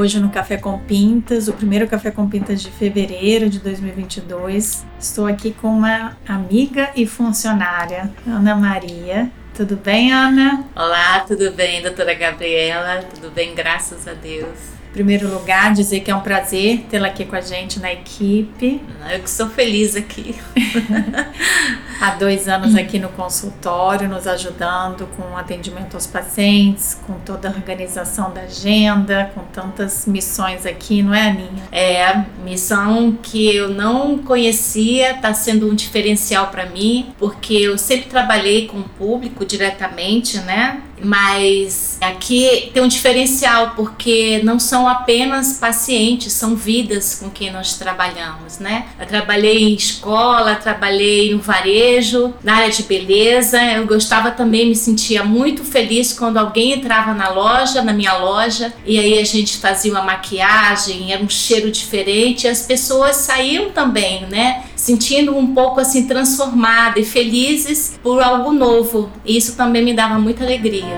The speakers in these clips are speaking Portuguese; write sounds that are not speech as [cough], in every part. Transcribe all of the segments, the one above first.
hoje no Café com Pintas, o primeiro Café com Pintas de fevereiro de 2022. Estou aqui com uma amiga e funcionária, Ana Maria. Tudo bem, Ana? Olá, tudo bem, doutora Gabriela? Tudo bem, graças a Deus primeiro lugar, dizer que é um prazer tê-la aqui com a gente na equipe. Eu que sou feliz aqui. [laughs] Há dois anos aqui no consultório, nos ajudando com o atendimento aos pacientes, com toda a organização da agenda, com tantas missões aqui, não é, Aninha? É, missão que eu não conhecia, está sendo um diferencial para mim, porque eu sempre trabalhei com o público diretamente, né? Mas aqui tem um diferencial, porque não são apenas pacientes, são vidas com quem nós trabalhamos, né? Eu trabalhei em escola, trabalhei no varejo, na área de beleza. Eu gostava também, me sentia muito feliz quando alguém entrava na loja, na minha loja, e aí a gente fazia uma maquiagem, era um cheiro diferente, e as pessoas saíam também, né? Sentindo um pouco assim transformadas e felizes por algo novo. E isso também me dava muita alegria.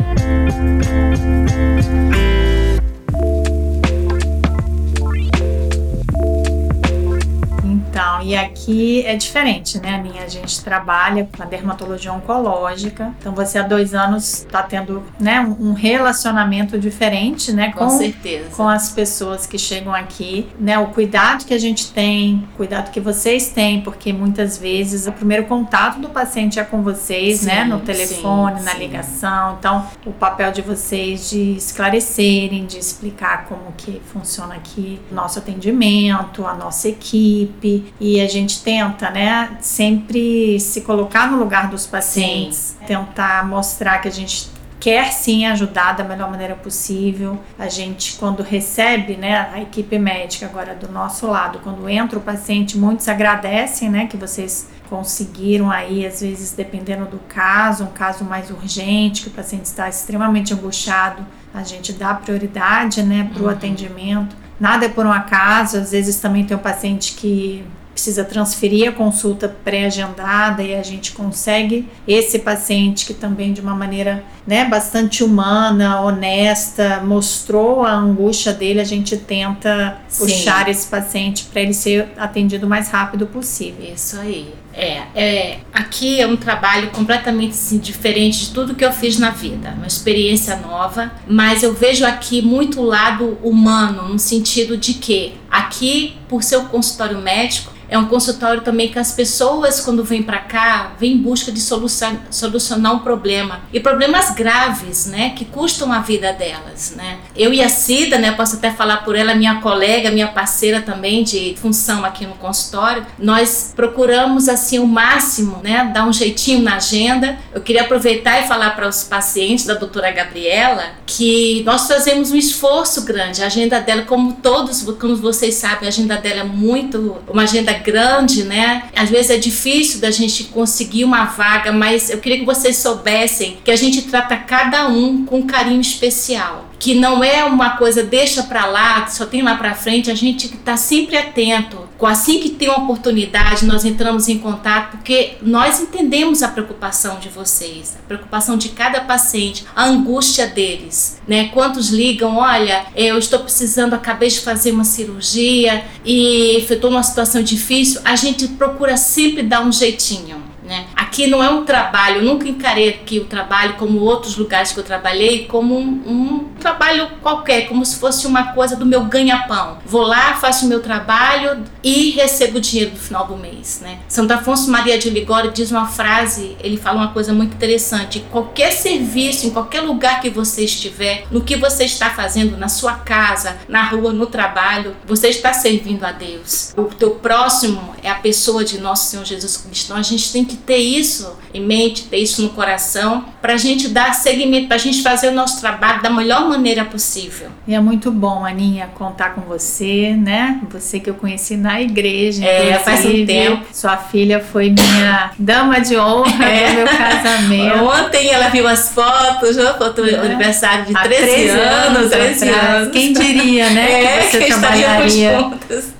E aqui é diferente, né, Aninha? A gente trabalha com a dermatologia oncológica. Então, você há dois anos está tendo, né, um relacionamento diferente, né, com, com certeza, com as pessoas que chegam aqui, né? O cuidado que a gente tem, o cuidado que vocês têm, porque muitas vezes o primeiro contato do paciente é com vocês, né, sim, né, no telefone, sim, na sim. ligação. Então, o papel de vocês de esclarecerem, de explicar como que funciona aqui o nosso atendimento, a nossa equipe e a gente tenta, né, sempre se colocar no lugar dos pacientes, sim. tentar mostrar que a gente quer sim ajudar da melhor maneira possível. A gente, quando recebe, né, a equipe médica agora do nosso lado, quando entra o paciente, muitos agradecem, né, que vocês conseguiram aí, às vezes, dependendo do caso, um caso mais urgente, que o paciente está extremamente angustiado, a gente dá prioridade, né, para o uhum. atendimento nada é por um acaso, às vezes também tem um paciente que precisa transferir a consulta pré-agendada e a gente consegue esse paciente que também de uma maneira né, bastante humana, honesta, mostrou a angústia dele, a gente tenta Sim. puxar esse paciente para ele ser atendido o mais rápido possível. Isso aí. É, é, aqui é um trabalho completamente assim, diferente de tudo que eu fiz na vida, uma experiência nova, mas eu vejo aqui muito o lado humano, no sentido de que aqui, por ser um consultório médico, é um consultório também que as pessoas, quando vêm para cá, vêm em busca de solução, solucionar um problema. E problemas graves, né? Que custam a vida delas, né? Eu e a Cida, né? Posso até falar por ela, minha colega, minha parceira também de função aqui no consultório. Nós procuramos, assim, o máximo, né? Dar um jeitinho na agenda. Eu queria aproveitar e falar para os pacientes da doutora Gabriela que nós fazemos um esforço grande. A agenda dela, como todos, como vocês sabem, a agenda dela é muito, uma agenda grande, né? Às vezes é difícil da gente conseguir uma vaga, mas eu queria que vocês soubessem que a gente trata cada um com um carinho especial que não é uma coisa deixa para lá, só tem lá para frente, a gente está sempre atento. Assim que tem uma oportunidade, nós entramos em contato porque nós entendemos a preocupação de vocês, a preocupação de cada paciente, a angústia deles, né? Quantos ligam, olha, eu estou precisando, acabei de fazer uma cirurgia e estou numa situação difícil, a gente procura sempre dar um jeitinho. Aqui não é um trabalho, eu nunca encarei aqui o trabalho como outros lugares que eu trabalhei, como um, um trabalho qualquer, como se fosse uma coisa do meu ganha-pão. Vou lá, faço o meu trabalho e recebo o dinheiro no final do mês. Né? Santo Afonso Maria de Ligório diz uma frase, ele fala uma coisa muito interessante: qualquer serviço, em qualquer lugar que você estiver, no que você está fazendo, na sua casa, na rua, no trabalho, você está servindo a Deus. O teu próximo é a pessoa de nosso Senhor Jesus Cristo. Então a gente tem que ter isso em mente, ter isso no coração, para a gente dar seguimento, para a gente fazer o nosso trabalho da melhor maneira possível. E é muito bom, Aninha, contar com você, né? Você que eu conheci na igreja. É, faz um tempo. Sua filha foi minha dama de honra é. do meu casamento. Ontem ela viu as fotos, a foto do é. aniversário de 13, 13 anos, 13 anos. Quem diria, né? É, que você trabalharia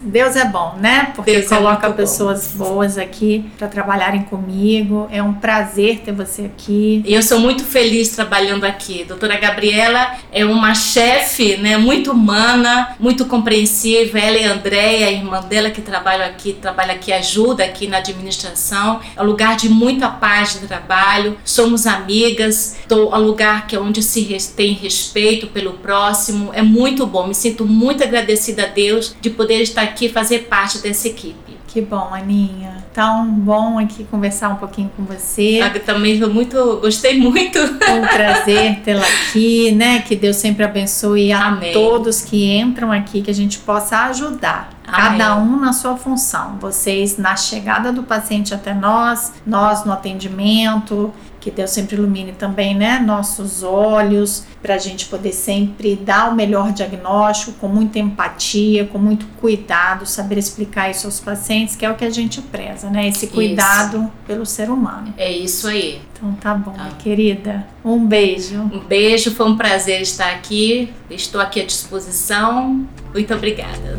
Deus é bom, né? Porque Deus é coloca é pessoas bom. boas aqui para trabalharem comigo. É um prazer ter você aqui. E eu sou muito feliz trabalhando aqui. Doutora Gabriela é uma chefe, né, muito humana, muito compreensiva. Ela e a Andréia, a irmã dela que trabalha aqui, trabalha aqui, ajuda aqui na administração. É um lugar de muita paz de trabalho. Somos amigas. Estou a lugar que é onde se tem respeito pelo próximo. É muito bom. Me sinto muito agradecida a Deus de poder estar aqui e fazer parte dessa equipe. Que bom, Aninha. Tão bom aqui conversar um pouquinho com você. Eu também muito, gostei muito. É um prazer tê-la aqui, né? Que Deus sempre abençoe a Amém. todos que entram aqui, que a gente possa ajudar. Cada um na sua função. Vocês na chegada do paciente até nós, nós no atendimento, que Deus sempre ilumine também, né, nossos olhos, para a gente poder sempre dar o melhor diagnóstico, com muita empatia, com muito cuidado, saber explicar isso aos pacientes, que é o que a gente preza, né, esse cuidado isso. pelo ser humano. É isso aí. Então tá bom, minha querida. Um beijo. Um beijo, foi um prazer estar aqui. Estou aqui à disposição. Muito obrigada.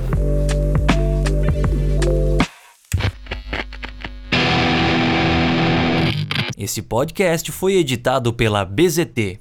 Esse podcast foi editado pela BZT